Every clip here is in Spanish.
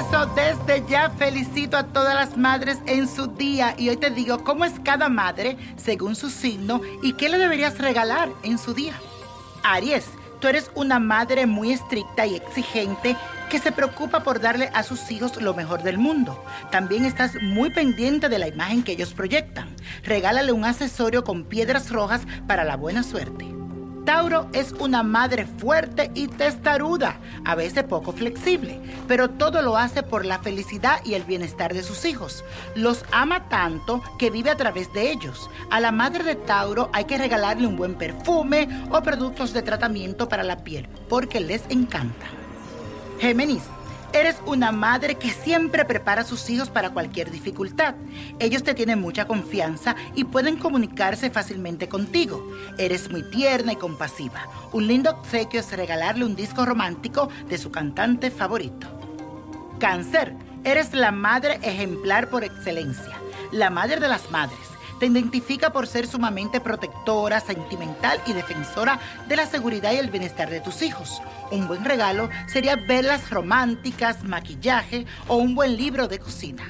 Eso desde ya felicito a todas las madres en su día y hoy te digo cómo es cada madre según su signo y qué le deberías regalar en su día. Aries, tú eres una madre muy estricta y exigente que se preocupa por darle a sus hijos lo mejor del mundo. También estás muy pendiente de la imagen que ellos proyectan. Regálale un accesorio con piedras rojas para la buena suerte. Tauro es una madre fuerte y testaruda, a veces poco flexible, pero todo lo hace por la felicidad y el bienestar de sus hijos. Los ama tanto que vive a través de ellos. A la madre de Tauro hay que regalarle un buen perfume o productos de tratamiento para la piel, porque les encanta. Géminis. Eres una madre que siempre prepara a sus hijos para cualquier dificultad. Ellos te tienen mucha confianza y pueden comunicarse fácilmente contigo. Eres muy tierna y compasiva. Un lindo obsequio es regalarle un disco romántico de su cantante favorito. Cáncer. Eres la madre ejemplar por excelencia. La madre de las madres te identifica por ser sumamente protectora, sentimental y defensora de la seguridad y el bienestar de tus hijos. Un buen regalo sería velas románticas, maquillaje o un buen libro de cocina.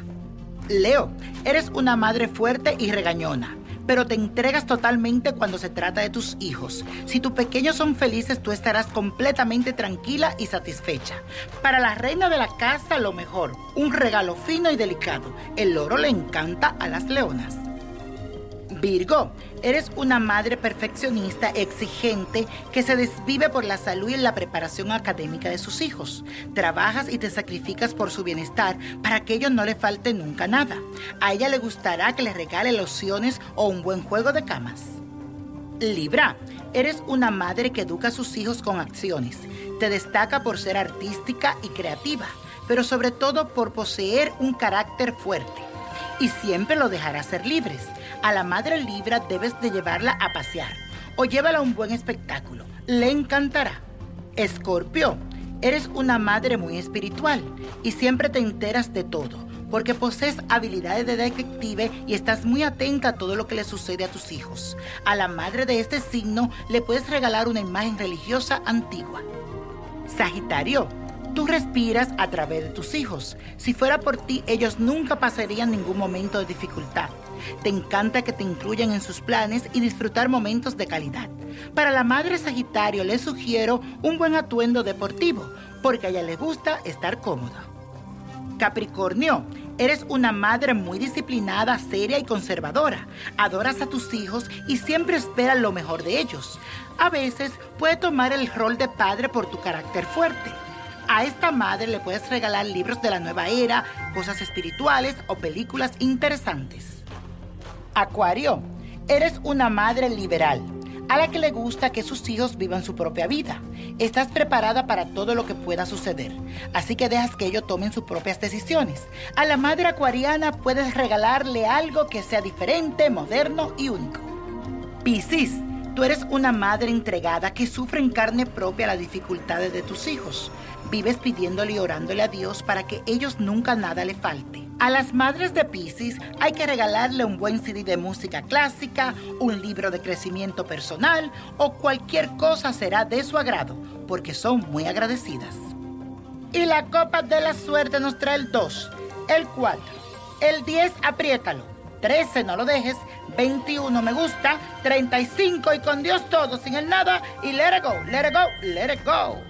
Leo, eres una madre fuerte y regañona, pero te entregas totalmente cuando se trata de tus hijos. Si tus pequeños son felices, tú estarás completamente tranquila y satisfecha. Para la reina de la casa, lo mejor, un regalo fino y delicado. El oro le encanta a las leonas. Virgo, eres una madre perfeccionista, exigente, que se desvive por la salud y la preparación académica de sus hijos. Trabajas y te sacrificas por su bienestar para que ellos no le falte nunca nada. A ella le gustará que le regale lociones o un buen juego de camas. Libra, eres una madre que educa a sus hijos con acciones. Te destaca por ser artística y creativa, pero sobre todo por poseer un carácter fuerte. Y siempre lo dejará ser libres. A la madre Libra debes de llevarla a pasear o llévala a un buen espectáculo. Le encantará. Escorpio, eres una madre muy espiritual y siempre te enteras de todo porque posees habilidades de detective y estás muy atenta a todo lo que le sucede a tus hijos. A la madre de este signo le puedes regalar una imagen religiosa antigua. Sagitario, Tú respiras a través de tus hijos. Si fuera por ti, ellos nunca pasarían ningún momento de dificultad. Te encanta que te incluyan en sus planes y disfrutar momentos de calidad. Para la madre Sagitario le sugiero un buen atuendo deportivo, porque a ella le gusta estar cómoda. Capricornio, eres una madre muy disciplinada, seria y conservadora. Adoras a tus hijos y siempre esperas lo mejor de ellos. A veces puede tomar el rol de padre por tu carácter fuerte. A esta madre le puedes regalar libros de la nueva era, cosas espirituales o películas interesantes. Acuario, eres una madre liberal, a la que le gusta que sus hijos vivan su propia vida. Estás preparada para todo lo que pueda suceder, así que dejas que ellos tomen sus propias decisiones. A la madre acuariana puedes regalarle algo que sea diferente, moderno y único. Piscis, Tú eres una madre entregada que sufre en carne propia las dificultades de tus hijos. Vives pidiéndole y orándole a Dios para que ellos nunca nada le falte. A las madres de Pisces hay que regalarle un buen CD de música clásica, un libro de crecimiento personal o cualquier cosa será de su agrado, porque son muy agradecidas. Y la copa de la suerte nos trae el 2, el 4, el 10, apriétalo, 13, no lo dejes, 21, me gusta, 35 y con Dios todo, sin el nada y let it go, let it go, let it go.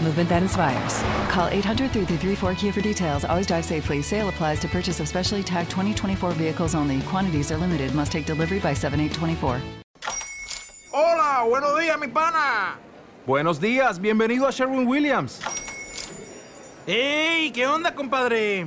movement that inspires. Call 800 334 Kia for details. Always drive safely. Sale applies to purchase of specially tagged 2024 vehicles only. Quantities are limited. Must take delivery by 7824. Hola, buenos días, mi pana. Buenos días, bienvenido a Sherwin Williams. ¡Ey! ¿Qué onda, compadre?